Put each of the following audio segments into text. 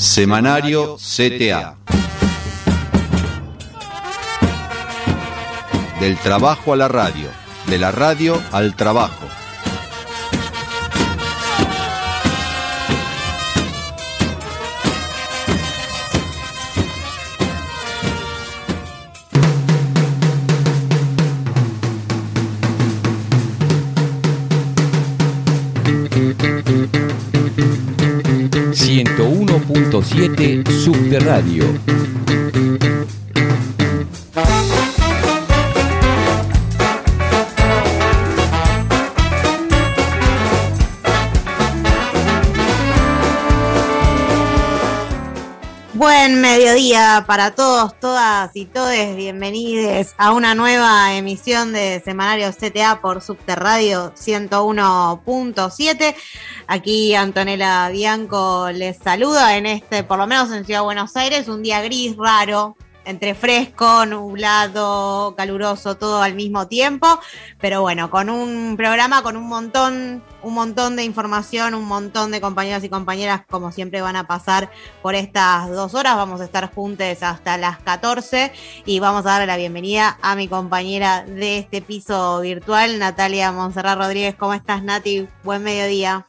Semanario CTA. Del trabajo a la radio, de la radio al trabajo. Siete Subterráneo. Para todos, todas y todes. Bienvenidos a una nueva emisión de Semanario CTA por Subterradio 101.7. Aquí Antonella Bianco les saluda en este, por lo menos en Ciudad de Buenos Aires, un día gris, raro, entre fresco, nublado, caluroso, todo al mismo tiempo, pero bueno, con un programa con un montón, un montón de información, un montón de compañeros y compañeras, como siempre van a pasar por estas dos horas, vamos a estar juntos hasta las 14 y vamos a darle la bienvenida a mi compañera de este piso virtual, Natalia Monserrat Rodríguez. ¿Cómo estás, Nati? Buen mediodía.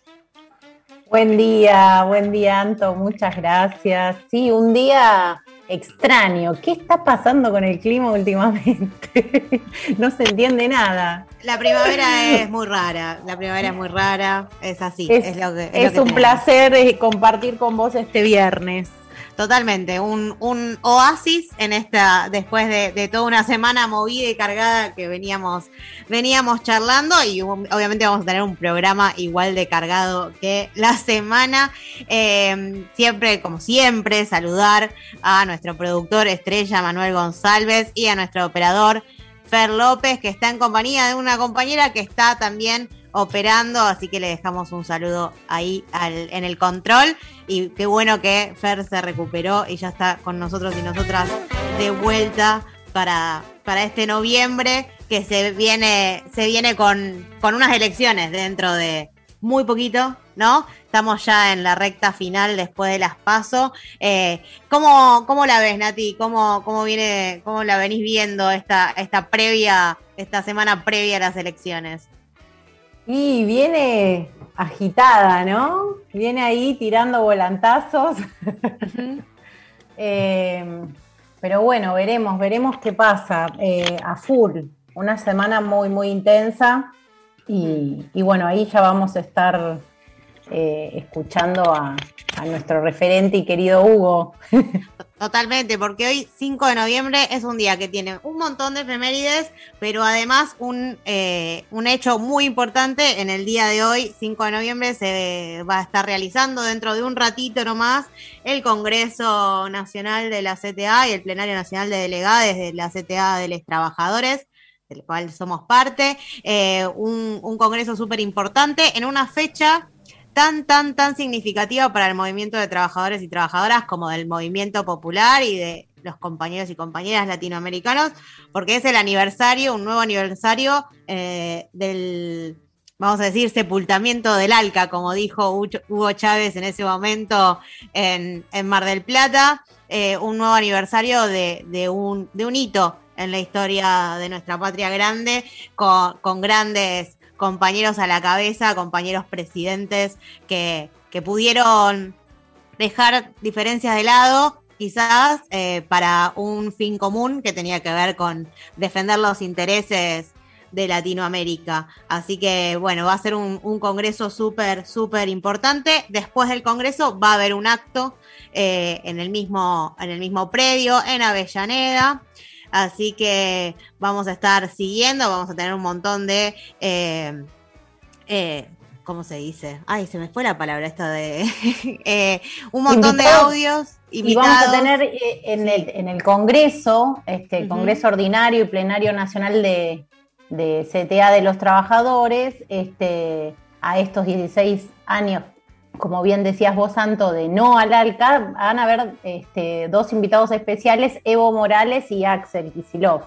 Buen día, buen día, Anto, muchas gracias. Sí, un día extraño. ¿Qué está pasando con el clima últimamente? no se entiende nada. La primavera es muy rara, la primavera es muy rara, es así. Es, lo que, es, un placer eh, compartir con vos este viernes. Totalmente, un, oasis en esta, después de, toda una semana movida y cargada que veníamos, veníamos charlando y obviamente vamos a tener un programa igual de cargado que la semana. Eh, siempre, como siempre, saludar a nuestro productor estrella Manuel González y a nuestro operador Fer López, que está en compañía de una compañera que está también operando, así que le dejamos un saludo ahí en el control. Y qué bueno que Fer se recuperó y ya está con nosotros y nosotras de vuelta para, para este noviembre que se viene, se viene con, con unas elecciones dentro de muy poquito, ¿no? Estamos ya en la recta final después de las pasos. Eh, ¿cómo, ¿cómo, la ves, Nati? ¿Cómo, cómo viene, cómo la venís viendo esta, esta previa, esta semana previa a las elecciones? Y viene agitada, ¿no? Viene ahí tirando volantazos. Eh, pero bueno, veremos, veremos qué pasa. Eh, a full, una semana muy, muy intensa. Y, y, bueno, ahí ya vamos a estar eh, escuchando a, nuestro referente y querido Hugo. Totalmente, porque hoy 5 de noviembre es un día que tiene un montón de efemérides, pero además un, eh, un hecho muy importante. En el día de hoy, 5 de noviembre, se va a estar realizando dentro de un ratito nomás el Congreso Nacional de la CTA y el Plenario Nacional de Delegados de la CTA de los Trabajadores del cual somos parte, eh, un, un congreso súper importante en una fecha tan, tan, tan significativa para el movimiento de trabajadores y trabajadoras como del movimiento popular y de los compañeros y compañeras latinoamericanos, porque es el aniversario, un nuevo aniversario eh, del, vamos a decir, sepultamiento del ALCA, como dijo Hugo Chávez en ese momento en, Mar del Plata, eh, un nuevo aniversario de, un, de un hito en la historia de nuestra patria grande, con, con grandes compañeros a la cabeza, compañeros presidentes que, pudieron dejar diferencias de lado, quizás eh, para un fin común que tenía que ver con defender los intereses de Latinoamérica. Así que bueno, va a ser un, congreso súper, súper importante. Después del congreso va a haber un acto eh, en, el mismo, en el mismo predio, en Avellaneda. Así que vamos a estar siguiendo, vamos a tener un montón de... Eh, eh, ¿Cómo se dice? Ay, se me fue la palabra esta de... Eh, un montón de audios. Y vamos a tener en, el, en el Congreso, este Congreso Ordinario y Plenario Nacional de, de CTA de los Trabajadores, este, a estos 16 años como bien decías vos, Santo, de no al ALCA, van a haber este, dos invitados especiales, Evo Morales y Axel Kisilov.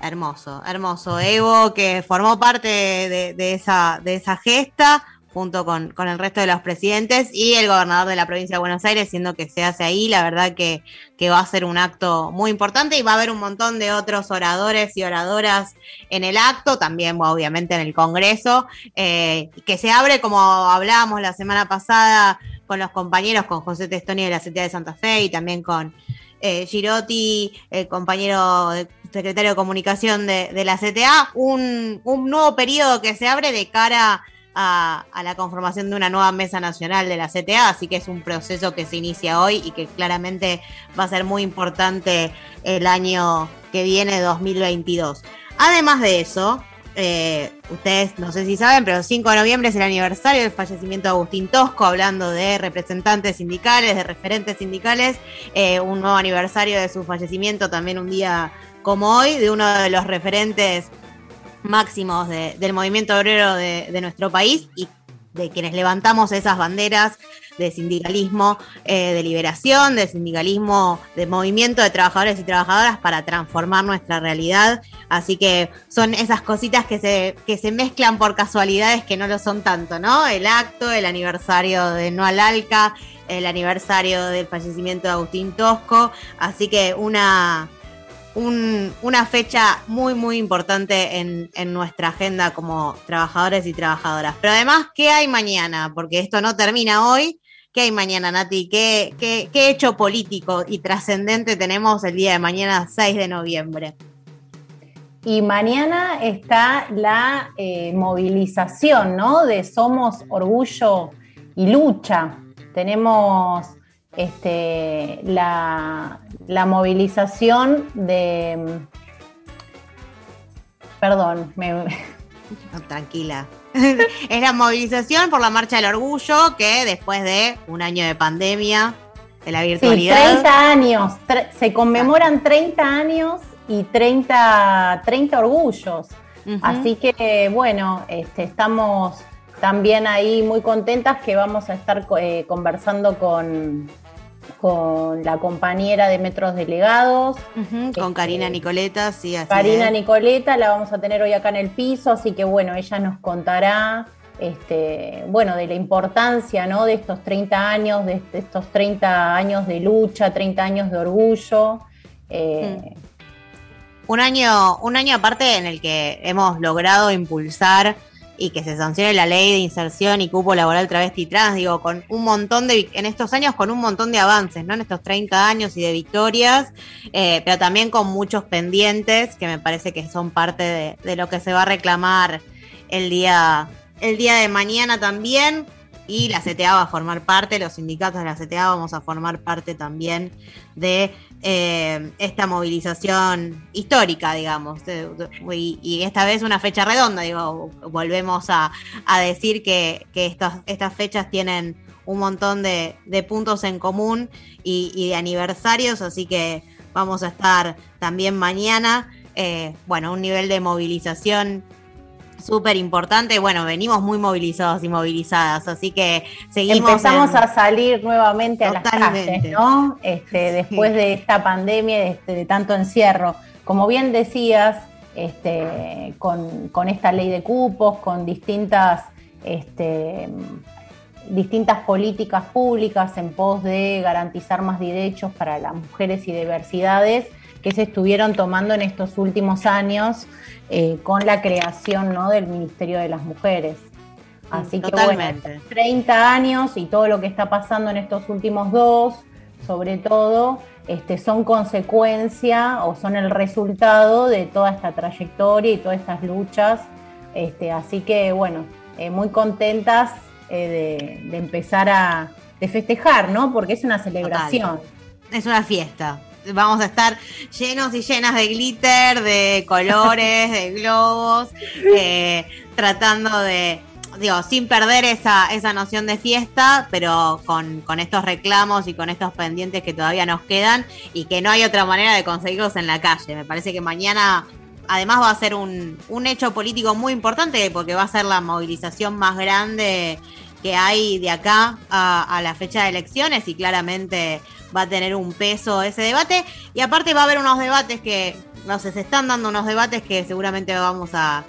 Hermoso, hermoso. Evo, que formó parte de, esa, de esa gesta, junto con, con, el resto de los presidentes y el gobernador de la provincia de Buenos Aires, siendo que se hace ahí, la verdad que, que va a ser un acto muy importante y va a haber un montón de otros oradores y oradoras en el acto, también obviamente en el Congreso, eh, que se abre como hablábamos la semana pasada con los compañeros, con José Testoni de la CTA de Santa Fe y también con eh, Girotti, el compañero secretario de comunicación de, la CTA, un, un, nuevo periodo que se abre de cara a, la conformación de una nueva mesa nacional de la CTA, así que es un proceso que se inicia hoy y que claramente va a ser muy importante el año que viene, 2022. Además de eso, eh, ustedes no sé si saben, pero el 5 de noviembre es el aniversario del fallecimiento de Agustín Tosco, hablando de representantes sindicales, de referentes sindicales, eh, un nuevo aniversario de su fallecimiento también un día como hoy, de uno de los referentes máximos de, del movimiento obrero de, de nuestro país y de quienes levantamos esas banderas de sindicalismo eh, de liberación, de sindicalismo de movimiento de trabajadores y trabajadoras para transformar nuestra realidad. Así que son esas cositas que se, que se mezclan por casualidades que no lo son tanto, ¿no? El acto, el aniversario de No al Alca, el aniversario del fallecimiento de Agustín Tosco. Así que una, un, una fecha muy, muy importante en, nuestra agenda como trabajadores y trabajadoras. Pero además, ¿qué hay mañana? Porque esto no termina hoy. ¿Qué hay mañana, Nati? ¿Qué, qué, qué hecho político y trascendente tenemos el día de mañana, 6 de noviembre? Y mañana está la eh, movilización, ¿no? De Somos Orgullo y Lucha. Tenemos este, la, la movilización de... Perdón, me... No, tranquila. es la movilización por la Marcha del Orgullo que después de un año de pandemia, de la virtualidad... Sí, 30 años, se conmemoran 30 años y 30, 30 orgullos. Uh -huh. Así que bueno, este, estamos también ahí muy contentas que vamos a estar eh, conversando con, con la compañera de Metros Delegados. Uh -huh, con este, Karina Nicoleta, sí, así Karina es. Nicoleta la vamos a tener hoy acá en el piso, así que bueno, ella nos contará este, bueno, de la importancia ¿no? de estos 30 años, de, estos 30 años de lucha, 30 años de orgullo. Eh, mm. Un año, un año aparte en el que hemos logrado impulsar y que se sancione la ley de inserción y cupo laboral travesti trans, digo, con un montón de, en estos años con un montón de avances, ¿no? En estos 30 años y de victorias, eh, pero también con muchos pendientes que me parece que son parte de, de, lo que se va a reclamar el día, el día de mañana también. Y la CTA va a formar parte, los sindicatos de la CTA vamos a formar parte también de eh, esta movilización histórica, digamos, y, y, esta vez una fecha redonda, digo, volvemos a, decir que, estas, fechas tienen un montón de, puntos en común y, y, de aniversarios, así que vamos a estar también mañana, eh, bueno, un nivel de movilización súper importante. Bueno, venimos muy movilizados y movilizadas, así que seguimos. Empezamos en... a salir nuevamente Totalmente. a las calles, ¿no? Este, después sí. de esta pandemia, de, este, de, tanto encierro. Como bien decías, este, con, con, esta ley de cupos, con distintas, este, distintas políticas públicas en pos de garantizar más derechos para las mujeres y diversidades que se estuvieron tomando en estos últimos años eh, con la creación ¿no? del Ministerio de las Mujeres. Así Totalmente. que bueno, 30 años y todo lo que está pasando en estos últimos dos, sobre todo, este, son consecuencia o son el resultado de toda esta trayectoria y todas estas luchas. Este, así que bueno, eh, muy contentas eh, de, de, empezar a de festejar, ¿no? Porque es una celebración. Total. Es una fiesta vamos a estar llenos y llenas de glitter, de colores, de globos, eh, tratando de, digo, sin perder esa, esa noción de fiesta, pero con, con, estos reclamos y con estos pendientes que todavía nos quedan y que no hay otra manera de conseguirlos en la calle. Me parece que mañana además va a ser un, un hecho político muy importante porque va a ser la movilización más grande que hay de acá a, a, la fecha de elecciones y claramente va a tener un peso ese debate. Y aparte va a haber unos debates que, no sé, se están dando unos debates que seguramente vamos a,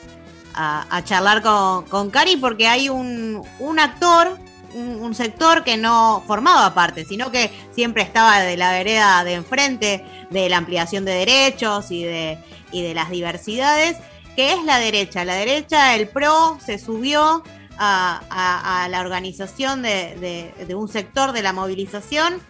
a, charlar con, con, Cari porque hay un, un actor, un, sector que no formaba parte, sino que siempre estaba de la vereda de enfrente de la ampliación de derechos y de, y de las diversidades, que es la derecha. La derecha, el PRO, se subió a, la organización de, de un sector de la movilización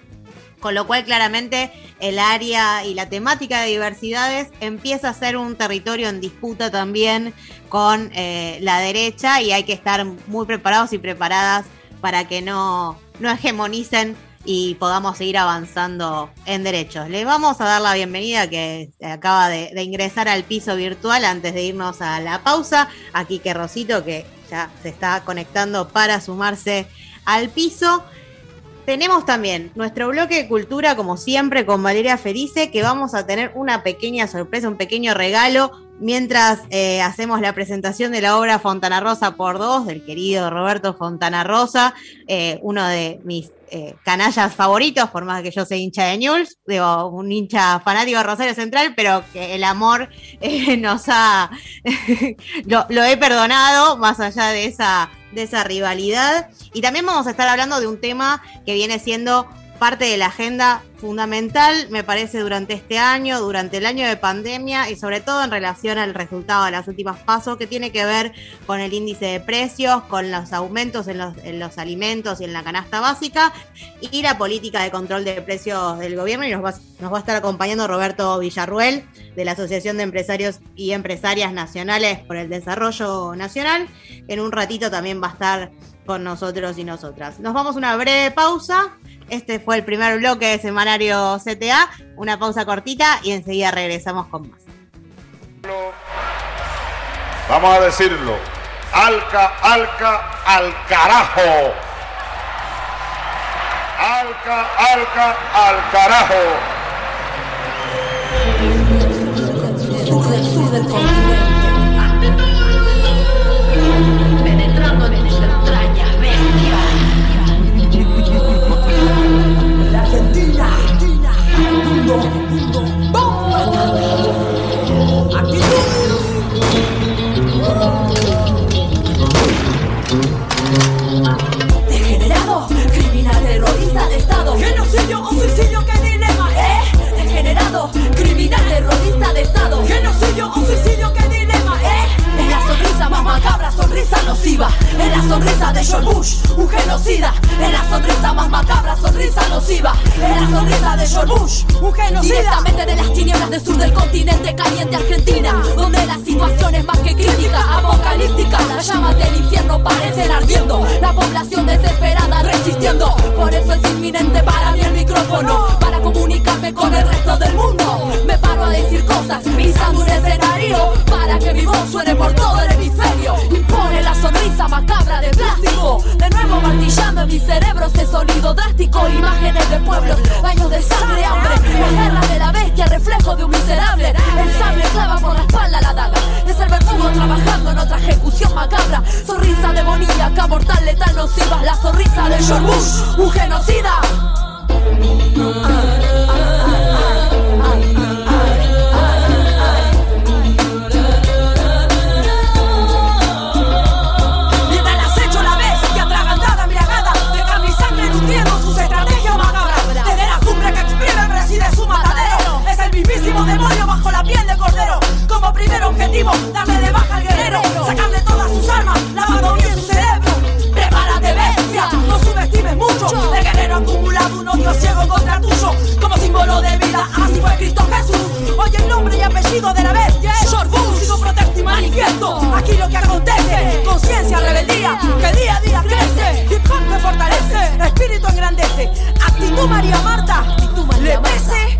con lo cual claramente el área y la temática de diversidades empieza a ser un territorio en disputa también con eh, la derecha y hay que estar muy preparados y preparadas para que no, no hegemonicen y podamos seguir avanzando en derechos. Les vamos a dar la bienvenida que acaba de, de, ingresar al piso virtual antes de irnos a la pausa. Aquí que Rosito que ya se está conectando para sumarse al piso. Tenemos también nuestro bloque de cultura, como siempre, con Valeria Felice, que vamos a tener una pequeña sorpresa, un pequeño regalo, mientras eh, hacemos la presentación de la obra Fontana Rosa por dos, del querido Roberto Fontana Rosa, eh, uno de mis eh, canallas favoritos, por más que yo sea hincha de News, digo, un hincha fanático de Rosario Central, pero que el amor nos ha, lo he perdonado, más allá de esa de esa rivalidad. Y también vamos a estar hablando de un tema que viene siendo parte de la agenda fundamental, me parece, durante este año, durante el año de pandemia y sobre todo en relación al resultado de las últimas pasos, que tiene que ver con el índice de precios, con los aumentos en los, en los alimentos y en la canasta básica y la política de control de precios del gobierno. Y nos va, nos va a estar acompañando Roberto Villarruel de la Asociación de Empresarios y Empresarias Nacionales por el Desarrollo Nacional. En un ratito también va a estar con nosotros y nosotras. Nos vamos a una breve pausa este fue el primer bloque de Semanario CTA. Una pausa cortita y enseguida regresamos con más. Vamos a decirlo. Alca, alca, al carajo. Alca, alca, al carajo. Sonrisa de George Bush, un genocida. Es la sonrisa más macabra, sonrisa nociva. Es la sonrisa de George Bush, un genocida. Directamente de las tinieblas del sur del continente caliente Argentina, donde la situación es más que crítica, apocalíptica. Las llamas del infierno parecen ardiendo. La población desesperada resistiendo. Por eso es inminente para mí el micrófono, para comunicarme con el resto del mundo. Me paro a decir cosas, pisando un escenario, para que mi voz suene por todo el hemisferio. Impone la sonrisa macabra de plástico. De nuevo martillando en mi cerebro ese sonido drástico. Imágenes de pueblos, baños de sangre, hambre. La guerra de la bestia, reflejo de un miserable. El sable clava por la espalda la daga. Es el verdugo trabajando en otra ejecución macabra. Sonrisa demoníaca, mortal, letal, nociva. La sonrisa de George Bush, un genocida. Como primer objetivo, darle de baja al guerrero. Sacarle todas sus armas, lavando bien su cerebro. Prepárate, bestia, no subestimes mucho. El guerrero acumulado un odio ciego contra tuyo. Como símbolo de vida, así fue Cristo Jesús. Hoy el nombre y apellido de la bestia es George Bush. Sigo protesto y manifiesto. Aquí lo que acontece, conciencia, rebeldía, que día a día crece. Hip hop me fortalece, espíritu engrandece. Actitud María Marta, le pese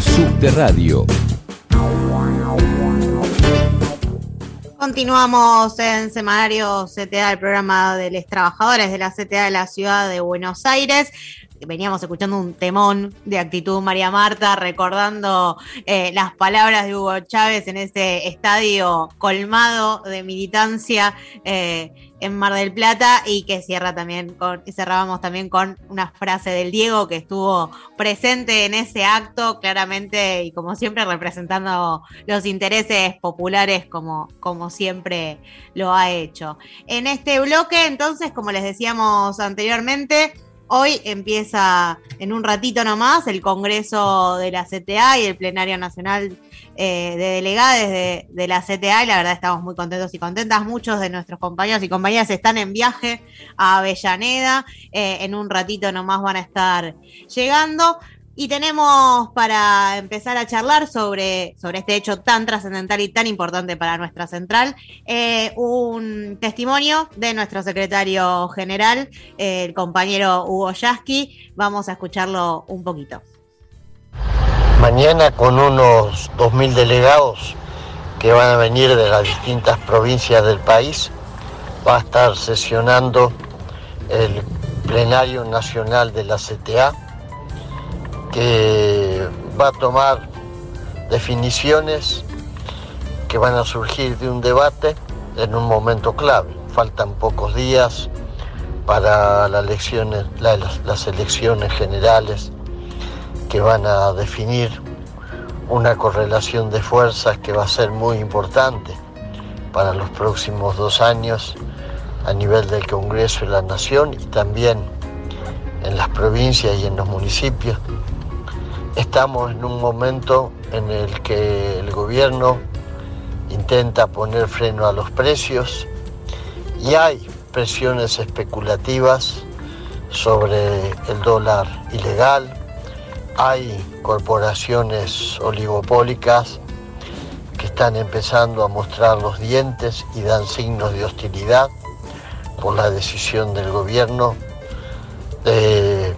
Subterradio. Continuamos en Semanario CTA, el programa de los trabajadores de la CTA de la ciudad de Buenos Aires. Veníamos escuchando un temón de actitud María Marta, recordando eh, las palabras de Hugo Chávez en ese estadio colmado de militancia eh, en Mar del Plata y que cierra también con, y cerrábamos también con una frase del Diego que estuvo presente en ese acto, claramente y como siempre representando los intereses populares como, como siempre lo ha hecho. En este bloque, entonces, como les decíamos anteriormente, Hoy empieza en un ratito nomás el Congreso de la CTA y el Plenario Nacional eh, de Delegades de, de, la CTA y la verdad estamos muy contentos y contentas. Muchos de nuestros compañeros y compañeras están en viaje a Avellaneda. Eh, en un ratito nomás van a estar llegando. Y tenemos para empezar a charlar sobre, sobre este hecho tan trascendental y tan importante para nuestra central, eh, un testimonio de nuestro secretario general, el compañero Hugo Yasky. Vamos a escucharlo un poquito. Mañana con unos 2.000 delegados que van a venir de las distintas provincias del país, va a estar sesionando el plenario nacional de la CTA que va a tomar definiciones que van a surgir de un debate en un momento clave. Faltan pocos días para las elecciones, las elecciones generales que van a definir una correlación de fuerzas que va a ser muy importante para los próximos dos años a nivel del Congreso y la Nación y también en las provincias y en los municipios. Estamos en un momento en el que el gobierno intenta poner freno a los precios y hay presiones especulativas sobre el dólar ilegal, hay corporaciones oligopólicas que están empezando a mostrar los dientes y dan signos de hostilidad por la decisión del gobierno de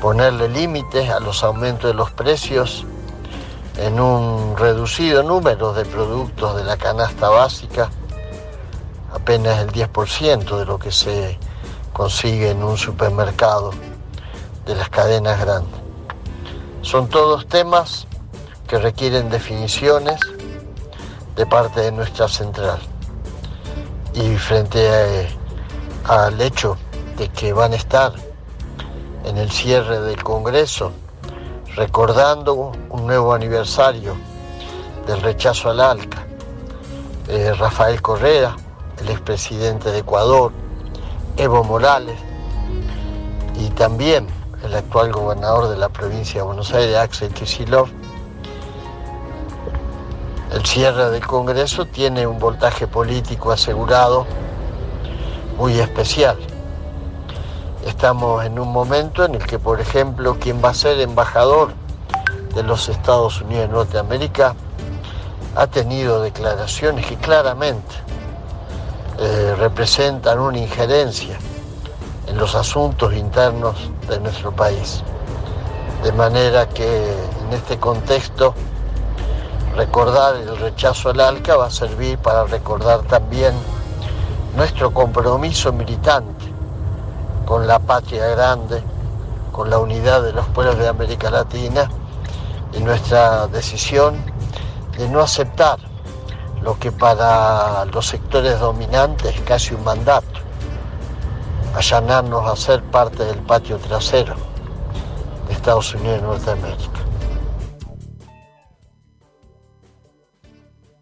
ponerle límites a los aumentos de los precios en un reducido número de productos de la canasta básica, apenas el 10% de lo que se consigue en un supermercado de las cadenas grandes. Son todos temas que requieren definiciones de parte de nuestra central. Y frente al hecho de que van a estar en el cierre del Congreso, recordando un nuevo aniversario del rechazo al ALCA. Eh, Rafael Correa, el expresidente de Ecuador, Evo Morales y también el actual gobernador de la provincia de Buenos Aires, Axel Kicillof. El cierre del Congreso tiene un voltaje político asegurado muy especial Estamos en un momento en el que, por ejemplo, quien va a ser embajador de los Estados Unidos de Norteamérica ha tenido declaraciones que claramente eh, representan una injerencia en los asuntos internos de nuestro país. De manera que en este contexto recordar el rechazo al ALCA va a servir para recordar también nuestro compromiso militante con la patria grande, con la unidad de los pueblos de América Latina y nuestra decisión de no aceptar lo que para los sectores dominantes es casi un mandato, allanarnos a ser parte del patio trasero de Estados Unidos de Norteamérica.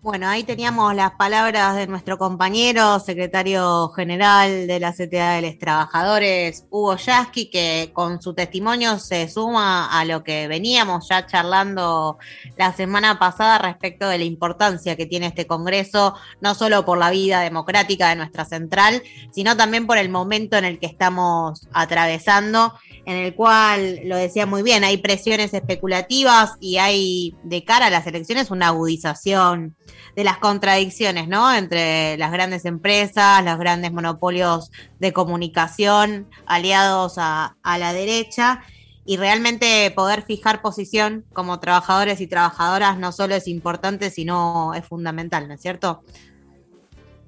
Bueno, ahí teníamos las palabras de nuestro compañero, secretario general de la CTA de los Trabajadores, Hugo Yasky, que con su testimonio se suma a lo que veníamos ya charlando la semana pasada respecto de la importancia que tiene este Congreso, no solo por la vida democrática de nuestra central, sino también por el momento en el que estamos atravesando, en el cual, lo decía muy bien, hay presiones especulativas y hay de cara a las elecciones una agudización de las contradicciones, ¿no? Entre las grandes empresas, los grandes monopolios de comunicación aliados a, la derecha. Y realmente poder fijar posición como trabajadores y trabajadoras no solo es importante, sino es fundamental, ¿no es cierto?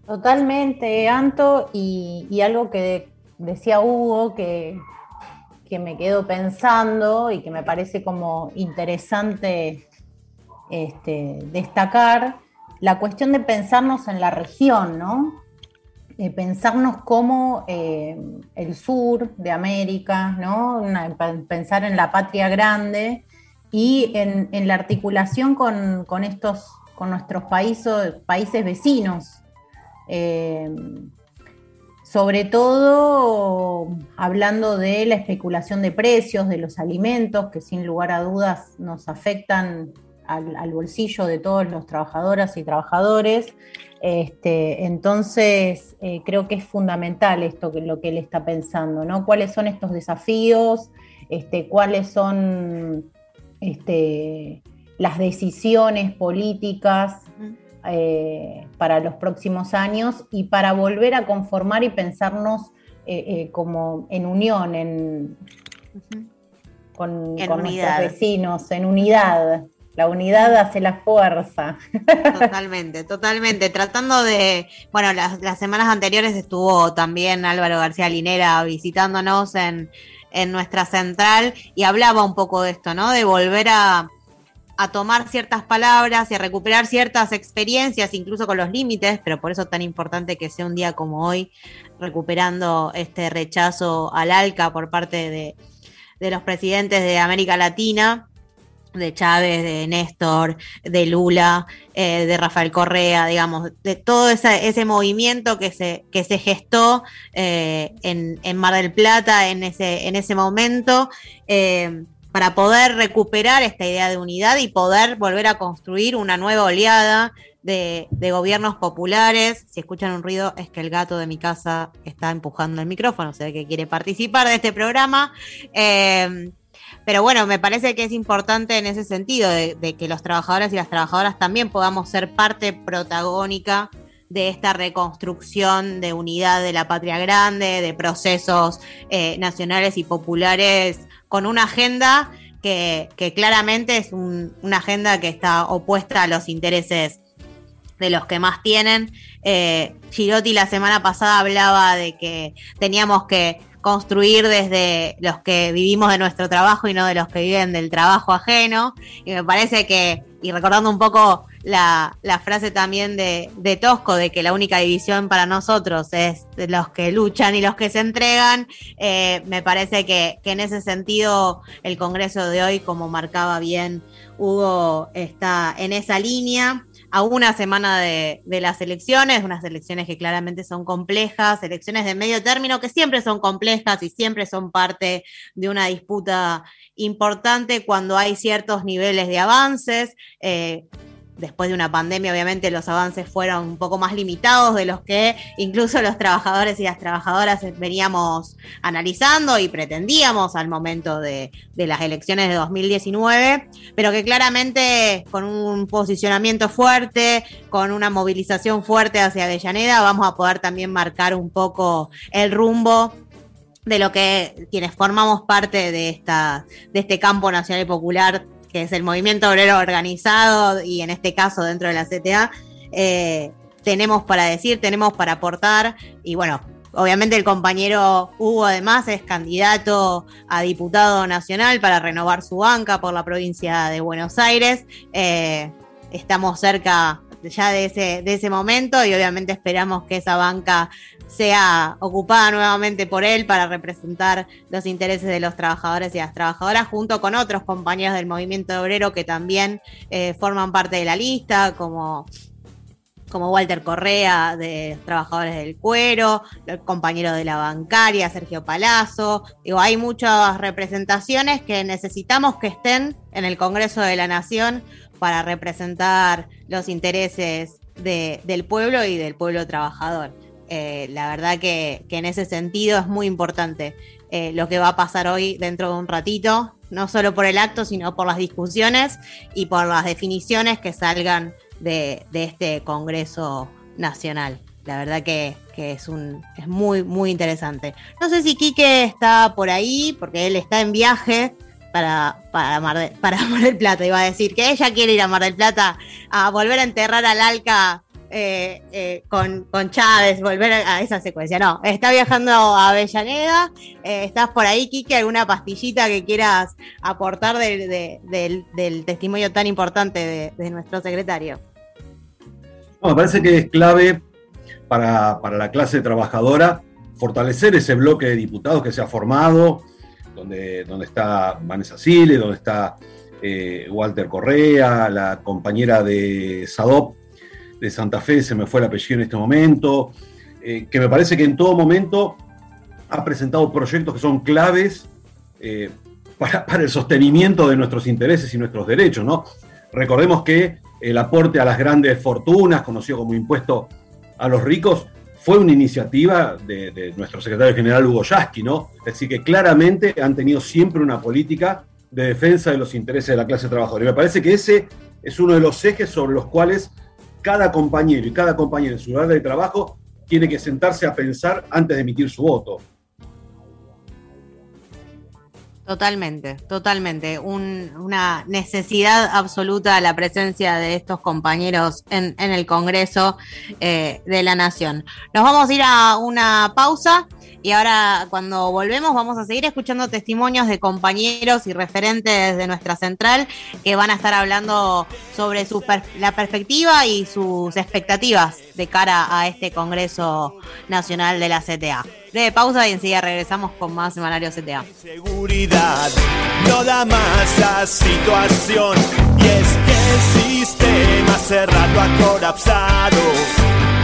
Totalmente, Anto, y, algo que decía Hugo, que, que, me quedo pensando y que me parece como interesante este, destacar, la cuestión de pensarnos en la región, ¿no? pensarnos como eh, el sur de América, ¿no? pensar en la patria grande y en, la articulación con, estos, con nuestros países, países vecinos. Eh, sobre todo hablando de la especulación de precios de los alimentos, que sin lugar a dudas nos afectan al, bolsillo de todos los trabajadoras y trabajadores. Este, entonces, eh, creo que es fundamental esto que lo que él está pensando, ¿no? ¿Cuáles son estos desafíos? Este, ¿Cuáles son este, las decisiones políticas eh, para los próximos años y para volver a conformar y pensarnos eh, como en unión, en, con, con nuestros vecinos, en unidad. La unidad hace la fuerza. Totalmente, totalmente. Tratando de, bueno, las, semanas anteriores estuvo también Álvaro García Linera visitándonos en, nuestra central y hablaba un poco de esto, ¿no? De volver a, a tomar ciertas palabras y a recuperar ciertas experiencias, incluso con los límites, pero por eso tan importante que sea un día como hoy, recuperando este rechazo al ALCA por parte de, de los presidentes de América Latina de Chávez, de Néstor, de Lula, eh, de Rafael Correa, digamos, de todo ese, movimiento que se, que se gestó eh, en, Mar del Plata en ese, en ese momento, eh, para poder recuperar esta idea de unidad y poder volver a construir una nueva oleada de, de, gobiernos populares. Si escuchan un ruido, es que el gato de mi casa está empujando el micrófono, o sea que quiere participar de este programa. Pero bueno, me parece que es importante en ese sentido, de, que los trabajadores y las trabajadoras también podamos ser parte protagónica de esta reconstrucción de unidad de la patria grande, de procesos eh, nacionales y populares, con una agenda que, claramente es una agenda que está opuesta a los intereses de los que más tienen. Eh, la semana pasada hablaba de que teníamos que construir desde los que vivimos de nuestro trabajo y no de los que viven del trabajo ajeno. Y me parece que, y recordando un poco la, frase también de, Tosco, de que la única división para nosotros es los que luchan y los que se entregan, eh, me parece que, en ese sentido el Congreso de hoy, como marcaba bien Hugo, está en esa línea a una semana de, las elecciones, unas elecciones que claramente son complejas, elecciones de medio término que siempre son complejas y siempre son parte de una disputa importante cuando hay ciertos niveles de avances. Eh, después de una pandemia, obviamente los avances fueron un poco más limitados de los que incluso los trabajadores y las trabajadoras veníamos analizando y pretendíamos al momento de, las elecciones de 2019, pero que claramente con un posicionamiento fuerte, con una movilización fuerte hacia Avellaneda, vamos a poder también marcar un poco el rumbo de lo que quienes formamos parte de esta de este campo nacional y popular que es el movimiento obrero organizado y en este caso dentro de la CTA, eh, tenemos para decir, tenemos para aportar y bueno, obviamente el compañero Hugo además es candidato a diputado nacional para renovar su banca por la provincia de Buenos Aires. Eh, estamos cerca ya de ese, de ese momento y obviamente esperamos que esa banca sea ocupada nuevamente por él para representar los intereses de los trabajadores y las trabajadoras junto con otros compañeros del movimiento obrero que también eh, forman parte de la lista, como como Walter Correa de Trabajadores del Cuero, el compañero de la bancaria, Sergio Palazzo. Digo, hay muchas representaciones que necesitamos que estén en el Congreso de la Nación para representar los intereses del pueblo y del pueblo trabajador. Eh, la verdad que, en ese sentido es muy importante eh, lo que va a pasar hoy dentro de un ratito, no solo por el acto, sino por las discusiones y por las definiciones que salgan de, este Congreso Nacional. La verdad que, es, un, es muy, muy interesante. No sé si Quique está por ahí, porque él está en viaje para, para, Mar, para Mar del Plata. Iba a decir que ella quiere ir a Mar del Plata a volver a enterrar al Alca eh, eh, con, con, Chávez, volver a, esa secuencia. No, está viajando a Avellaneda. Eh, ¿Estás por ahí, Quique? ¿Alguna pastillita que quieras aportar del, testimonio tan importante de, nuestro secretario? me parece que es clave para, la clase trabajadora fortalecer ese bloque de diputados que se ha formado, donde, donde está Vanessa Sile, donde está Walter Correa, la compañera de SADOP, de Santa Fe, se me fue el apellido en este momento, eh, que me parece que en todo momento ha presentado proyectos que son claves eh, para, el sostenimiento de nuestros intereses y nuestros derechos. ¿no? Recordemos que el aporte a las grandes fortunas, conocido como impuesto a los ricos, fue una iniciativa de, nuestro secretario general Hugo Yasky, ¿no? Decir, que claramente han tenido siempre una política de defensa de los intereses de la clase trabajadora. Y me parece que ese es uno de los ejes sobre los cuales cada compañero y cada compañera en su lugar de trabajo tiene que sentarse a pensar antes de emitir su voto. Totalmente, totalmente. una necesidad absoluta la presencia de estos compañeros en, el Congreso eh, de la Nación. Nos vamos a ir a una pausa y ahora cuando volvemos vamos a seguir escuchando testimonios de compañeros y referentes de nuestra central que van a estar hablando sobre su la perspectiva y sus expectativas de cara a este Congreso Nacional de la CTA. De pausa y enseguida regresamos con más semanario CTA. Seguridad no da más a situación y es que el sistema hace rato ha colapsado,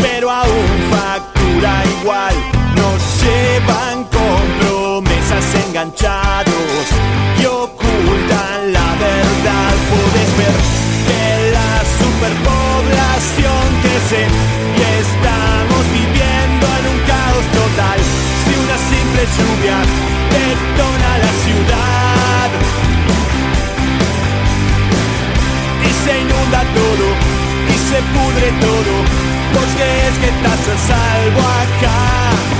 pero aún factura igual nos llevan con promesas enganchados y ocultan la verdad. Puedes ver que la superpoblación crece y estamos viviendo en un caos total. Si una simple lluvia detona la ciudad y se inunda todo y se pudre todo, ¿vos crees que estás a salvo acá?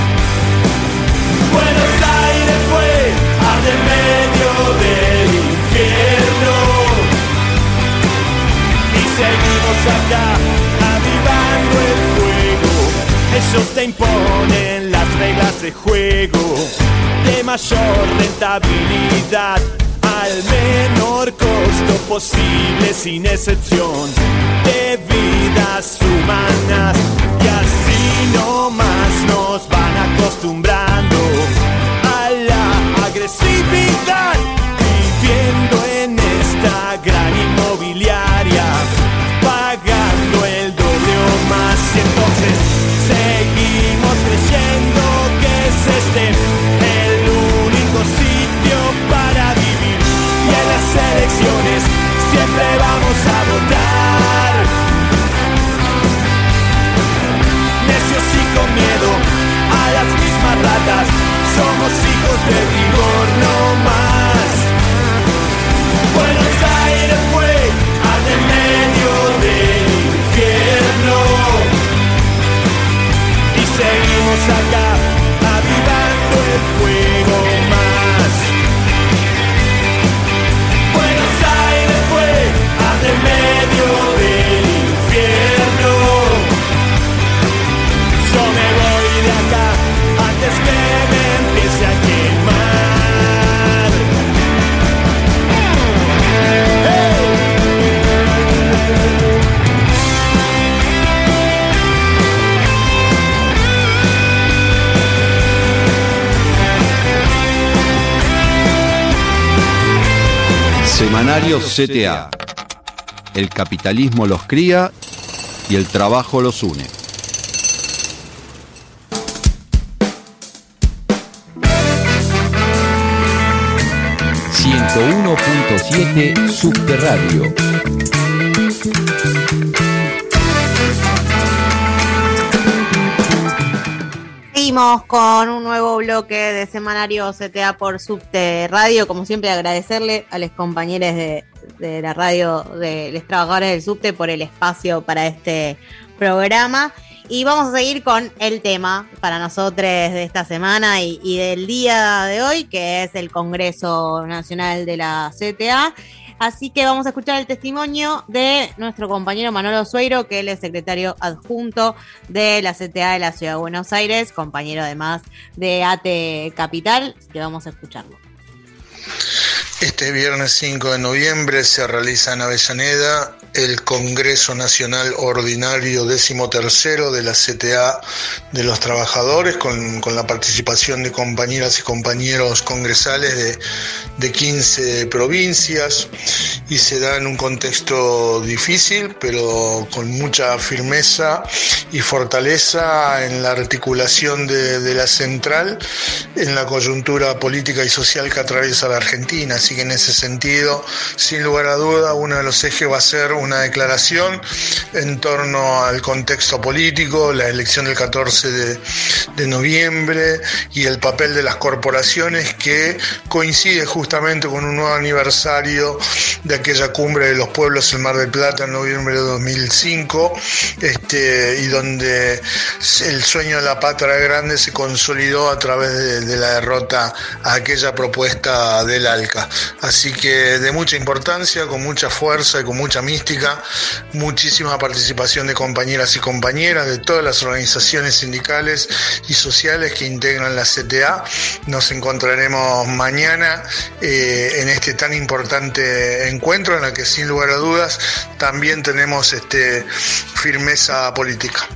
Acá avivando el fuego. Ellos te imponen las reglas de juego. De mayor rentabilidad al menor costo posible sin excepción de vidas humanas. Y así no hijos de rigor. Semanario CTA. El capitalismo los cría y el trabajo los une. ...101.7 Subterráneo. Seguimos con un nuevo bloque de semanario CTA por Subte Radio. Como siempre, agradecerle a los compañeros de, de la radio, de los trabajadores del Subte, por el espacio para este programa. Y vamos a seguir con el tema para nosotros de esta semana y, y del día de hoy, que es el Congreso Nacional de la CTA. Así que vamos a escuchar el testimonio de nuestro compañero Manolo Sueiro, que él es secretario adjunto de la CTA de la Ciudad de Buenos Aires, compañero además de ATE Capital, que vamos a escucharlo. Este viernes 5 de noviembre se realiza en Avellaneda el Congreso Nacional Ordinario tercero de la CTA de los Trabajadores, con, con la participación de compañeras y compañeros congresales de, de 15 provincias, y se da en un contexto difícil, pero con mucha firmeza y fortaleza en la articulación de, de la central en la coyuntura política y social que atraviesa la Argentina. Así que en ese sentido, sin lugar a duda, uno de los ejes va a ser una declaración en torno al contexto político, la elección del 14 de, noviembre y el papel de las corporaciones que coincide justamente con un nuevo aniversario de aquella cumbre de los pueblos en Mar del Plata en noviembre de 2005 este, y donde el sueño de la patria grande se consolidó a través de la derrota a aquella propuesta del ALCA. Así que de mucha importancia, con mucha fuerza y con mucha mística, muchísima participación de compañeras y compañeras de todas las organizaciones sindicales y sociales que integran la CTA. Nos encontraremos mañana eh, en este tan importante encuentro en la que sin lugar a dudas también tenemos este, firmeza política.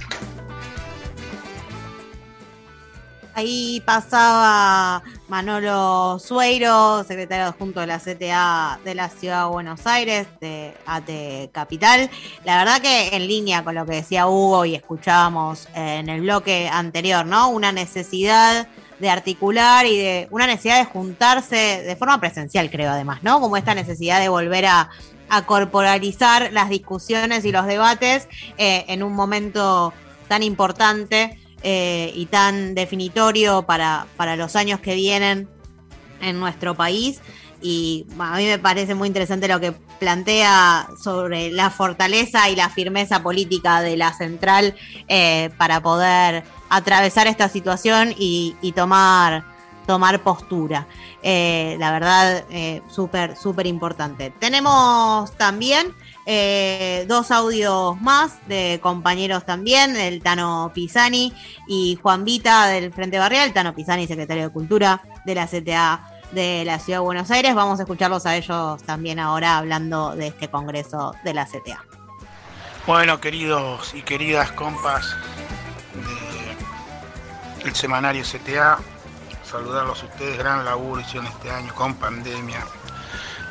Ahí pasaba Manolo Sueiro, secretario adjunto de la CTA de la Ciudad de Buenos Aires, de AT Capital. La verdad que en línea con lo que decía Hugo y escuchábamos en el bloque anterior, ¿no? Una necesidad de articular y de una necesidad de juntarse de forma presencial, creo, además, ¿no? Como esta necesidad de volver a, a corporalizar las discusiones y los debates eh, en un momento tan importante eh, y tan definitorio para, para los años que vienen en nuestro país. Y a mí me parece muy interesante lo que plantea sobre la fortaleza y la firmeza política de la central eh, para poder atravesar esta situación y, tomar, tomar postura. Eh, la verdad, súper, súper importante. Tenemos también eh, dos audios más de compañeros también, el Tano Pisani y Juan Vita del Frente Barrial, Tano Pisani, secretario de Cultura de la CTA de la Ciudad de Buenos Aires. Vamos a escucharlos a ellos también ahora hablando de este congreso de la CTA. Bueno, queridos y queridas compas del semanario CTA, saludarlos a ustedes, gran laburo hicieron este año con pandemia,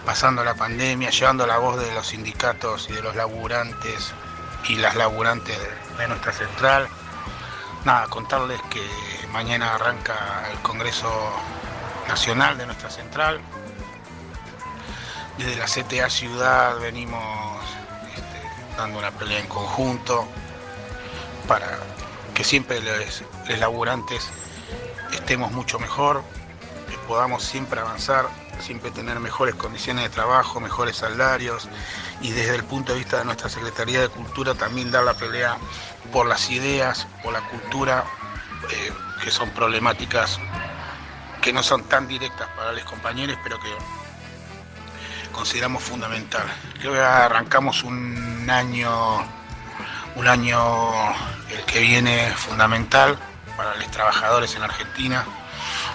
pasando la pandemia, llevando la voz de los sindicatos y de los laburantes y las laburantes de, nuestra central. Nada, contarles que mañana arranca el Congreso Nacional de nuestra central. Desde la CTA Ciudad venimos este, dando una pelea en conjunto para que siempre los, los laburantes estemos mucho mejor, que podamos siempre avanzar, siempre tener mejores condiciones de trabajo, mejores salarios y desde el punto de vista de nuestra Secretaría de Cultura también dar la pelea por las ideas, por la cultura, eh, que son problemáticas que no son tan directas para los compañeros, pero que consideramos fundamental. Creo que arrancamos un año, un año el que viene fundamental para los trabajadores en Argentina.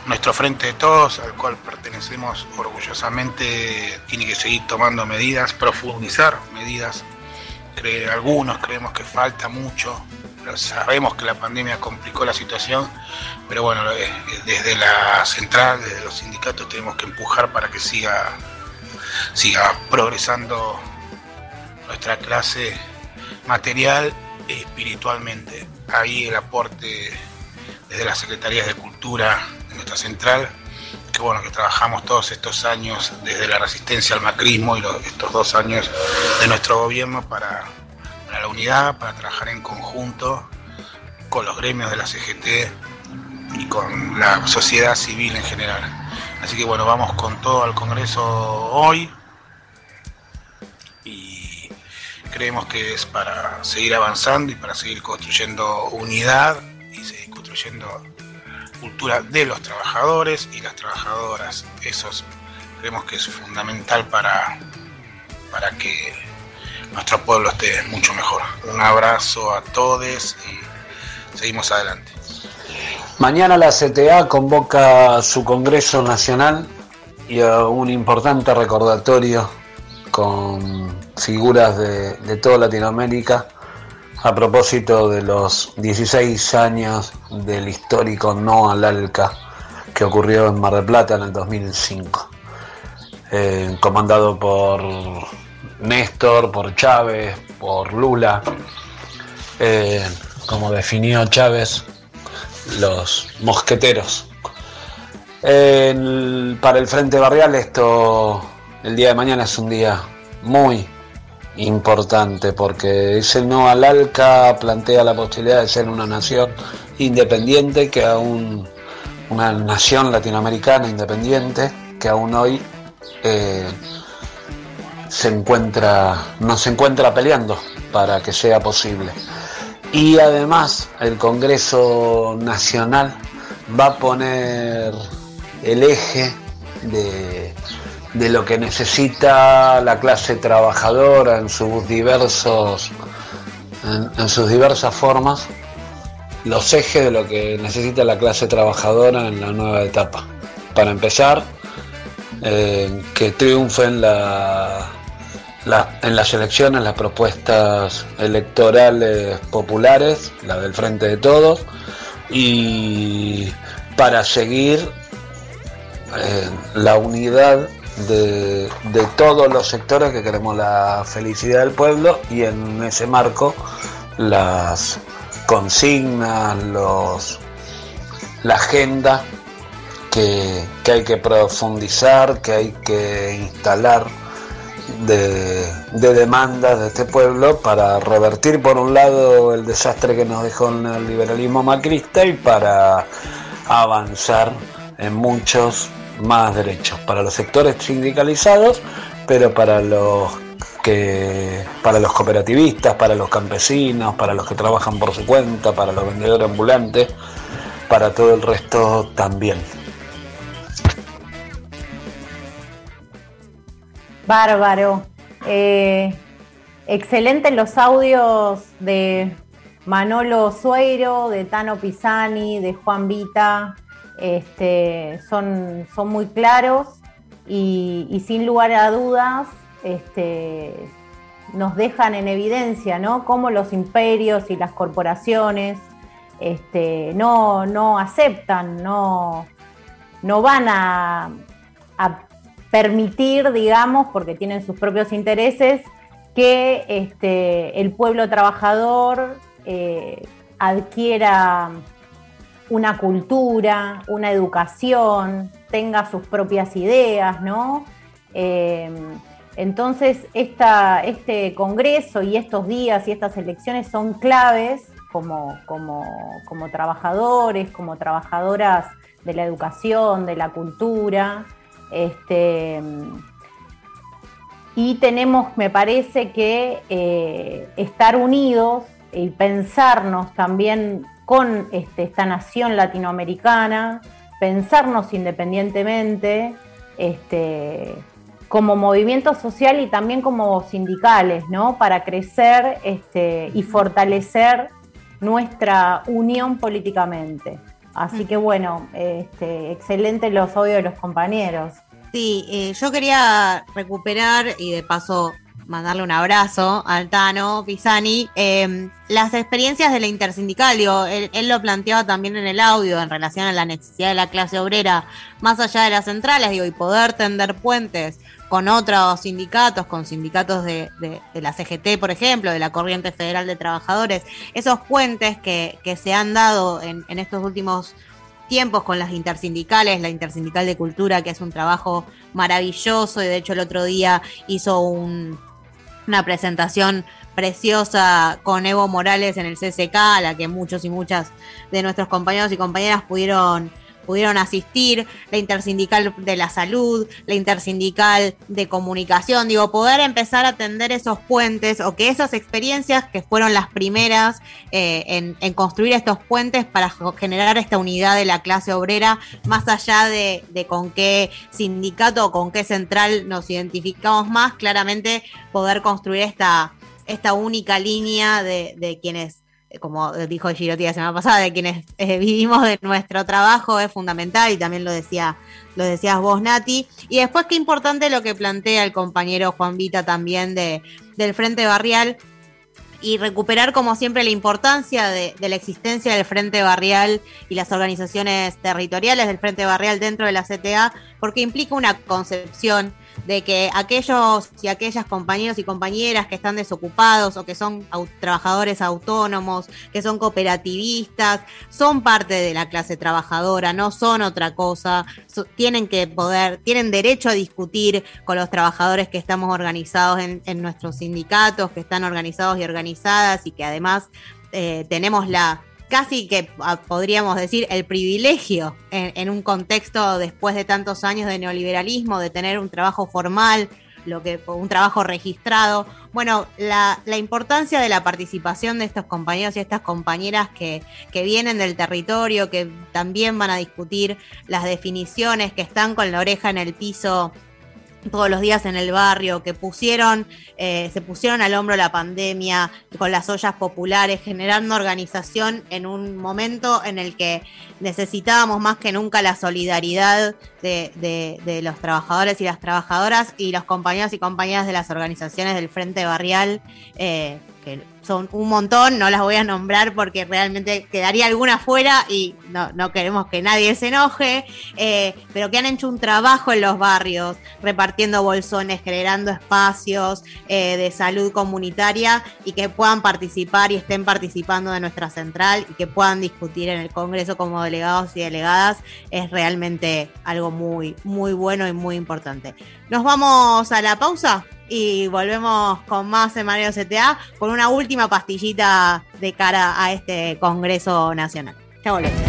Nuestro Frente de Todos, al cual pertenecemos orgullosamente, tiene que seguir tomando medidas, profundizar medidas. Algunos creemos que falta mucho, sabemos que la pandemia complicó la situación, pero bueno, desde la central, desde los sindicatos tenemos que empujar para que siga siga progresando nuestra clase material e espiritualmente. Ahí el aporte desde las Secretarías de Cultura de nuestra central, que bueno, que trabajamos todos estos años desde la resistencia al macrismo y estos dos años de nuestro gobierno para, la unidad, para trabajar en conjunto con los gremios de la CGT y con la sociedad civil en general. Así que bueno, vamos con todo al Congreso hoy y creemos que es para seguir avanzando y para seguir construyendo unidad construyendo cultura de los trabajadores y las trabajadoras. Eso es- creemos que es fundamental para, para que nuestro pueblo esté mucho mejor. Un abrazo a todos y seguimos adelante. Mañana la CTA convoca su Congreso Nacional y un importante recordatorio con figuras de, de toda Latinoamérica a propósito de los 16 años del histórico no al ALCA que ocurrió en Mar del Plata en el 2005, eh, comandado por Néstor, por Chávez, por Lula, eh, como definió Chávez, los mosqueteros. Para el Frente Barrial esto, el día de mañana es un día muy importante porque ese no al ALCA plantea la posibilidad de ser una nación independiente que aún una nación latinoamericana independiente que aún hoy eh, se encuentra no se encuentra peleando para que sea posible. Y además el Congreso Nacional va a poner el eje de, de lo que necesita la clase trabajadora en sus diversos en, sus diversas formas los ejes de lo que necesita la clase trabajadora en la nueva etapa. Para empezar eh, que triunfen la, la- en las elecciones las propuestas electorales populares, la del Frente de Todos, y para seguir eh, la unidad de, todos los sectores que queremos la felicidad del pueblo y en ese marco las consignas, los, la agenda que, que hay que profundizar, que hay que instalar de, de demandas de este pueblo para revertir por un lado el desastre que nos dejó el neoliberalismo macrista y para avanzar en muchos más derechos para los sectores sindicalizados, pero para los que para los cooperativistas, para los campesinos, para los que trabajan por su cuenta, para los vendedores ambulantes, para todo el resto también. Bárbaro. Eh, excelentes los audios de Manolo Sueiro, de Tano Pisani, de Juan Vita. Este, son, son muy claros y, sin lugar a dudas este, nos dejan en evidencia cómo los imperios y las corporaciones este, no, no aceptan, no, no van a, permitir, digamos, porque tienen sus propios intereses, que el pueblo trabajador eh, adquiera una cultura, una educación, tenga sus propias ideas, ¿no? Eh, entonces, esta, este Congreso y estos días y estas elecciones son claves como, como, como trabajadores, como trabajadoras de la educación, de la cultura. Este, y tenemos, me parece, que eh, estar unidos y pensarnos también con este, esta nación latinoamericana, pensarnos independientemente, este, como movimiento social y también como sindicales, ¿no? Para crecer este, y fortalecer nuestra unión políticamente. Así que bueno, excelente los audios de los compañeros. Sí, eh, yo quería recuperar y de paso mandarle un abrazo al Tano Pisani. Eh, las experiencias de la intersindical, digo, él, lo planteaba también en el audio en relación a la necesidad de la clase obrera, más allá de las centrales, digo, y poder tender puentes con otros sindicatos, con sindicatos de, de, de, la CGT, por ejemplo, de la Corriente Federal de Trabajadores, esos puentes que, que se han dado en, en, estos últimos tiempos con las intersindicales, la Intersindical de Cultura, que es un trabajo maravilloso, y de hecho el otro día hizo un, una presentación preciosa con Evo Morales en el CCK, a la que muchos y muchas de nuestros compañeros y compañeras pudieron pudieron asistir, la intersindical de la salud, la intersindical de comunicación, digo, poder empezar a tender esos puentes o que esas experiencias que fueron las primeras eh, en, construir estos puentes para generar esta unidad de la clase obrera, más allá de, de con qué sindicato o con qué central nos identificamos más, claramente poder construir esta, esta única línea de, de quienes como dijo Girotti la semana pasada, de quienes eh, vivimos de nuestro trabajo es fundamental y también lo decía, lo decías vos, Nati. Y después qué importante lo que plantea el compañero Juan Vita también de, del Frente Barrial y recuperar como siempre la importancia de, de, la existencia del Frente Barrial y las organizaciones territoriales del Frente Barrial dentro de la CTA, porque implica una concepción de que aquellos y aquellas compañeros y compañeras que están desocupados o que son trabajadores autónomos, que son cooperativistas, son parte de la clase trabajadora, no son otra cosa, tienen que poder, tienen derecho a discutir con los trabajadores que estamos organizados en, en nuestros sindicatos, que están organizados y organizadas y que además eh, tenemos la casi que ah, podríamos decir el privilegio en, un contexto después de tantos años de neoliberalismo, de tener un trabajo formal, lo que un trabajo registrado. Bueno, la, la importancia de la participación de estos compañeros y estas compañeras que, que, vienen del territorio, que también van a discutir las definiciones, que están con la oreja en el piso todos los días en el barrio, que pusieron, eh, se pusieron al hombro la pandemia con las ollas populares, generando organización en un momento en el que necesitábamos más que nunca la solidaridad de, los trabajadores y las trabajadoras y los compañeros y compañeras de las organizaciones del Frente Barrial. Eh, que son un montón, no las voy a nombrar porque realmente quedaría alguna fuera y no, no queremos que nadie se enoje, eh, pero que han hecho un trabajo en los barrios, repartiendo bolsones, generando espacios eh, de salud comunitaria y que puedan participar y estén participando de nuestra central y que puedan discutir en el Congreso como delegados y delegadas, es realmente algo muy, muy bueno y muy importante. Nos vamos a la pausa y volvemos con más en CTA con una última pastillita de cara a este Congreso Nacional. Ya volvemos.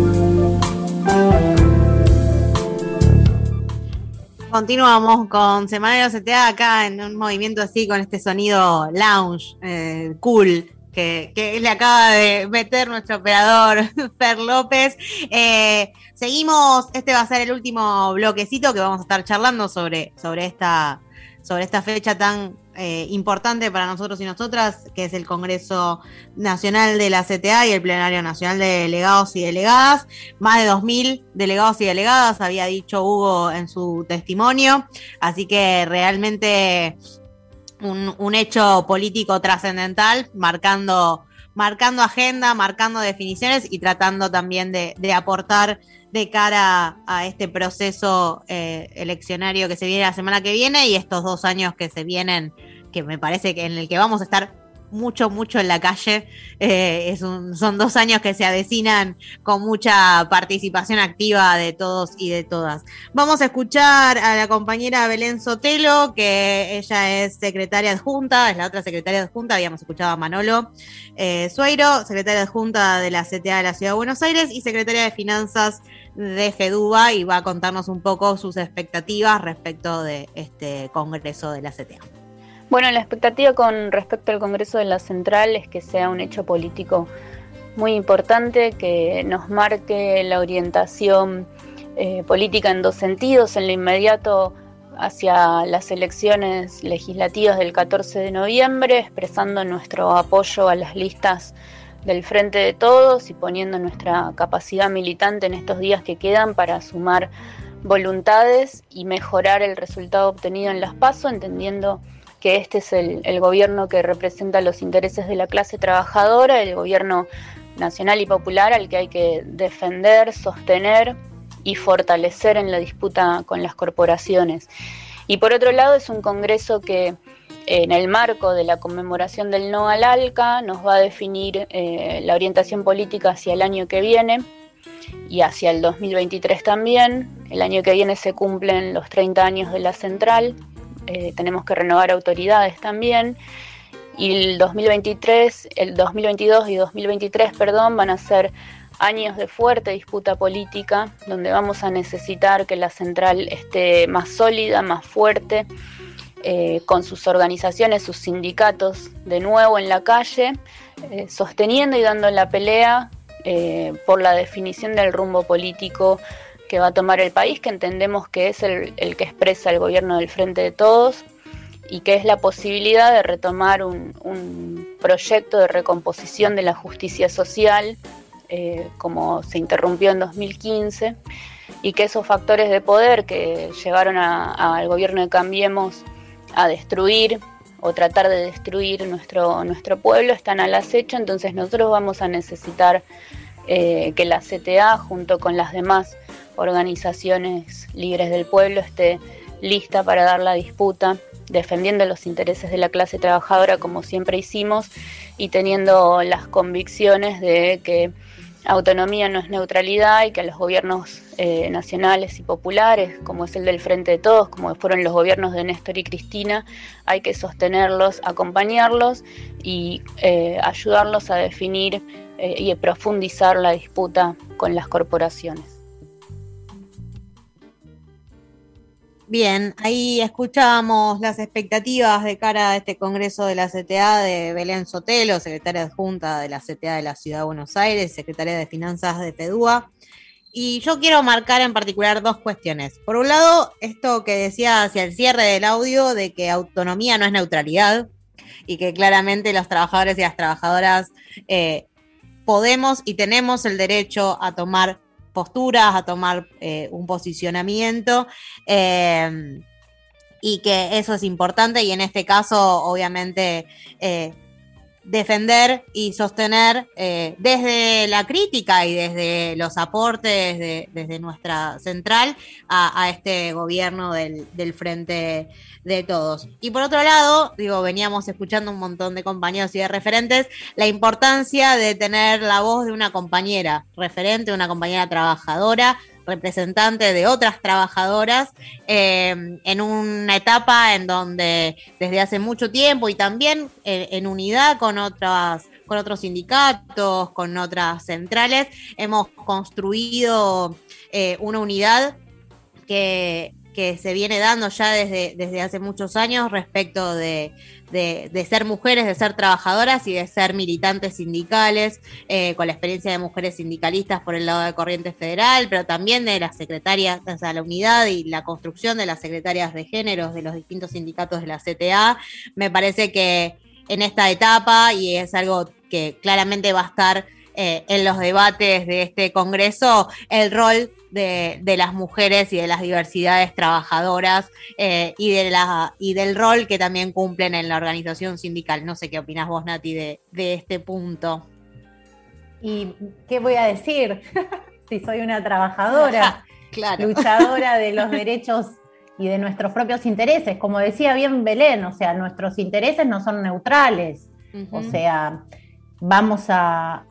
Continuamos con Semanario CTA acá en un movimiento así con este sonido lounge, eh, cool, que, que, le acaba de meter nuestro operador Per López. Eh, seguimos, este va a ser el último bloquecito que vamos a estar charlando sobre, sobre, esta, sobre esta fecha tan eh, importante para nosotros y nosotras, que es el Congreso Nacional de la CTA y el Plenario Nacional de Delegados y Delegadas. Más de 2.000 delegados y delegadas, había dicho Hugo en su testimonio. Así que realmente un, un hecho político trascendental, marcando, marcando agenda, marcando definiciones y tratando también de, de aportar de cara a este proceso eh, eleccionario que se viene la semana que viene y estos dos años que se vienen, que me parece que en el que vamos a estar mucho, mucho en la calle. Eh, es son dos años que se avecinan con mucha participación activa de todos y de todas. Vamos a escuchar a la compañera Belén Sotelo, que ella es secretaria adjunta, es la otra secretaria adjunta, habíamos escuchado a Manolo eh, Sueiro, secretaria adjunta de la CTA de la Ciudad de Buenos Aires y secretaria de Finanzas de FEDUBA y va a contarnos un poco sus expectativas respecto de este Congreso de la CTA. Bueno, la expectativa con respecto al Congreso de la Central es que sea un hecho político muy importante, que nos marque la orientación eh, política en dos sentidos, en lo inmediato hacia las elecciones legislativas del 14 de noviembre, expresando nuestro apoyo a las listas del Frente de Todos y poniendo nuestra capacidad militante en estos días que quedan para sumar voluntades y mejorar el resultado obtenido en las PASO, entendiendo que este es el, gobierno que representa los intereses de la clase trabajadora, el gobierno nacional y popular al que hay que defender, sostener y fortalecer en la disputa con las corporaciones. Y por otro lado es un Congreso que en el marco de la conmemoración del no al ALCA nos va a definir eh, la orientación política hacia el año que viene y hacia el 2023 también. El año que viene se cumplen los 30 años de la central, eh, tenemos que renovar autoridades también. Y el 2023, el 2022 y 2023, perdón, van a ser años de fuerte disputa política, donde vamos a necesitar que la central esté más sólida, más fuerte, eh, con sus organizaciones, sus sindicatos de nuevo en la calle, eh, sosteniendo y dando la pelea por la definición del rumbo político que va a tomar el país, que entendemos que es el, que expresa el gobierno del Frente de Todos y que es la posibilidad de retomar un, proyecto de recomposición de la justicia social, eh, como se interrumpió en 2015, y que esos factores de poder que llevaron al gobierno de Cambiemos a destruir o tratar de destruir nuestro, nuestro pueblo están al acecho, entonces nosotros vamos a necesitar eh, que la CTA junto con las demás organizaciones libres del pueblo esté lista para dar la disputa, defendiendo los intereses de la clase trabajadora como siempre hicimos y teniendo las convicciones de que autonomía no es neutralidad y que a los gobiernos eh, nacionales y populares, como es el del Frente de Todos, como fueron los gobiernos de Néstor y Cristina, hay que sostenerlos, acompañarlos y eh, ayudarlos a definir eh, y profundizar la disputa con las corporaciones. Bien, ahí escuchábamos las expectativas de cara a este Congreso de la CTA de Belén Sotelo, secretaria adjunta de la CTA de la Ciudad de Buenos Aires, secretaria de Finanzas de PEDUA. Y yo quiero marcar en particular dos cuestiones. Por un lado, esto que decía hacia el cierre del audio de que autonomía no es neutralidad y que claramente los trabajadores y las trabajadoras eh, podemos y tenemos el derecho a tomar posturas, a tomar eh, un posicionamiento. Em, y que eso es importante y en este caso obviamente eh, defender y sostener eh, desde la crítica y desde los aportes de, desde nuestra central a, este gobierno del, del, frente de todos. Y por otro lado, digo, veníamos escuchando un montón de compañeros y de referentes, la importancia de tener la voz de una compañera referente, una compañera trabajadora, representante de otras trabajadoras eh, en una etapa en donde desde hace mucho tiempo y también en unidad con otras con otros sindicatos, con otras centrales, hemos construido eh, una unidad que, que se viene dando ya desde, desde hace muchos años respecto de, de, ser mujeres, de ser trabajadoras y de ser militantes sindicales, eh, con la experiencia de mujeres sindicalistas por el lado de Corriente Federal, pero también de las secretarias, o sea, la unidad y la construcción de las secretarias de géneros de los distintos sindicatos de la CTA. Me parece que en esta etapa, y es algo que claramente va a estar eh, en los debates de este Congreso, el rol de, las mujeres y de las diversidades trabajadoras eh, y, de la, y del rol que también cumplen en la organización sindical. No sé qué opinas vos, Nati, de, este punto. ¿Y qué voy a decir? si soy una trabajadora, luchadora de los derechos y de nuestros propios intereses. Como decía bien Belén, o sea, nuestros intereses no son neutrales. O sea, vamos a,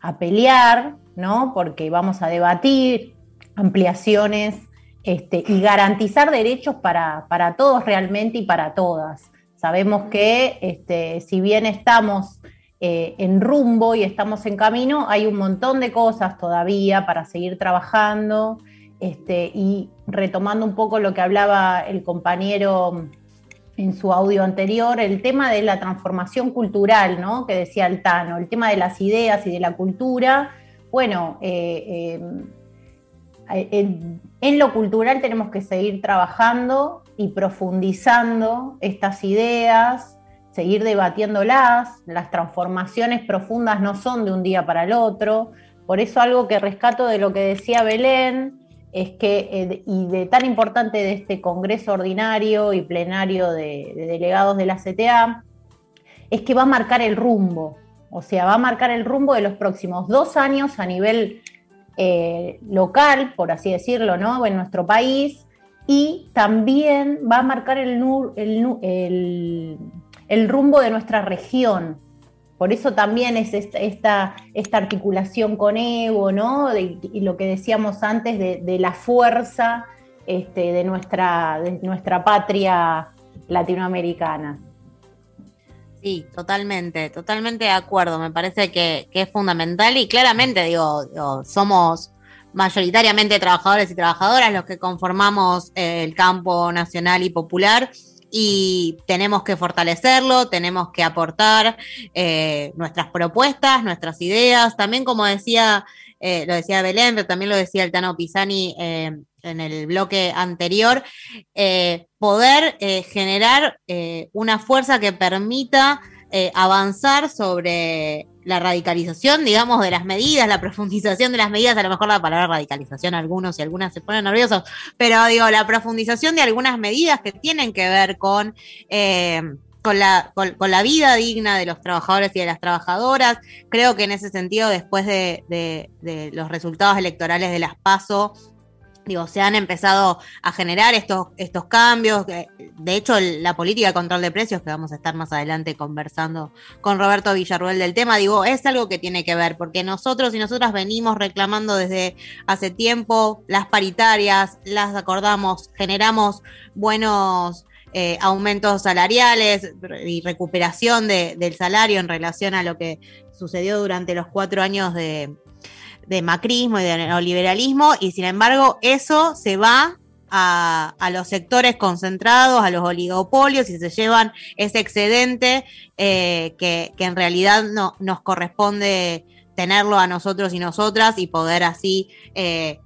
a pelear ¿no? Porque vamos a debatir ampliaciones este, y garantizar derechos para, todos realmente y para todas. Sabemos que este, si bien estamos eh, en rumbo y estamos en camino, hay un montón de cosas todavía para seguir trabajando. Este, y retomando un poco lo que hablaba el compañero en su audio anterior, el tema de la transformación cultural, ¿no? Que decía Altano, el tema de las ideas y de la cultura bueno, eh, eh, en, lo cultural tenemos que seguir trabajando y profundizando estas ideas, seguir debatiéndolas, las transformaciones profundas no son de un día para el otro, por eso algo que rescato de lo que decía Belén es que, eh, y de tan importante de este Congreso Ordinario y Plenario de, de Delegados de la CTA, es que va a marcar el rumbo, o sea, va a marcar el rumbo de los próximos dos años a nivel eh, local, por así decirlo, ¿no? En nuestro país. Y también va a marcar el, rumbo de nuestra región. Por eso también es esta, articulación con Evo, ¿no? y lo que decíamos antes de, la fuerza este, de, de nuestra patria latinoamericana. Sí, totalmente, totalmente de acuerdo. Me parece que, es fundamental y claramente, digo, somos mayoritariamente trabajadores y trabajadoras los que conformamos eh, el campo nacional y popular y tenemos que fortalecerlo, tenemos que aportar eh, nuestras propuestas, nuestras ideas, también como decía, eh, lo decía Belén, pero también lo decía el Tano Pisani en el bloque anterior, eh, poder eh, generar eh, una fuerza que permita avanzar sobre la radicalización, digamos, de las medidas, la profundización de las medidas, a lo mejor la palabra radicalización algunos y algunas se ponen nerviosos, pero digo, la profundización de algunas medidas que tienen que ver con... con la, con, la, vida digna de los trabajadores y de las trabajadoras. Creo que en ese sentido, después de, de los resultados electorales de las PASO, Digo, se han empezado a generar estos, estos cambios. De hecho, la política de control de precios, que vamos a estar más adelante conversando con Roberto Villarruel del tema, digo, es algo que tiene que ver, porque nosotros y nosotras venimos reclamando desde hace tiempo las paritarias, las acordamos, generamos buenos eh, aumentos salariales y recuperación del salario en relación a lo que sucedió durante los cuatro años de, macrismo y de neoliberalismo, y sin embargo eso se va a, los sectores concentrados, a los oligopolios, y se llevan ese excedente eh, que, en realidad no, nos corresponde tenerlo a nosotros y nosotras y poder así eh,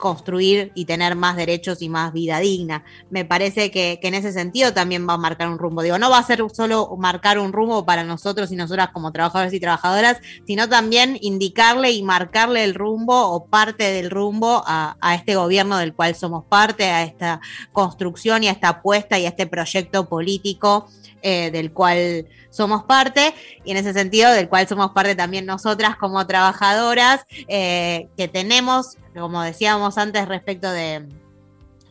construir y tener más derechos y más vida digna. Me parece que, en ese sentido también va a marcar un rumbo. Digo, no va a ser solo marcar un rumbo para nosotros y nosotras como trabajadores y trabajadoras, sino también indicarle y marcarle el rumbo o parte del rumbo a, este gobierno del cual somos parte, a esta construcción y a esta apuesta y a este proyecto político eh, del cual somos parte y en ese sentido del cual somos parte también nosotras como trabajadoras eh, que tenemos, como decíamos antes respecto de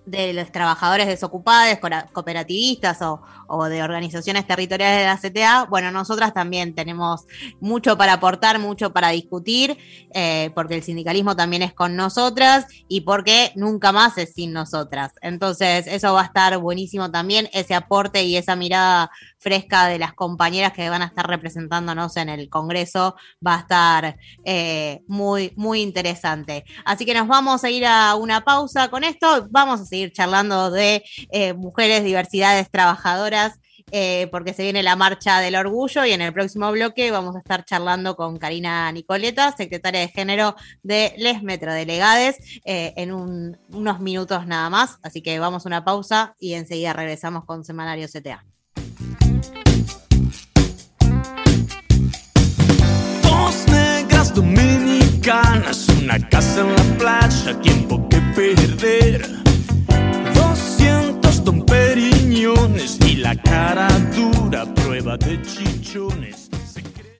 de los trabajadores desocupados, cooperativistas o, de organizaciones territoriales de la CTA, bueno, nosotras también tenemos mucho para aportar, mucho para discutir, eh, porque el sindicalismo también es con nosotras y porque nunca más es sin nosotras. Entonces, eso va a estar buenísimo también, ese aporte y esa mirada fresca de las compañeras que van a estar representándonos en el Congreso va a estar eh, muy, muy interesante. Así que nos vamos a ir a una pausa con esto, vamos a seguir charlando de eh, mujeres, diversidades, trabajadoras. Eh, porque se viene la marcha del orgullo y en el próximo bloque vamos a estar charlando con Karina Nicoleta, secretaria de género de Les Metrodelegades, en unos minutos nada más. Así que vamos a una pausa y enseguida regresamos con Semanario CTA. Dos negras una casa en la playa, tiempo que perder. Don Periñones y la cara dura, prueba de chichones.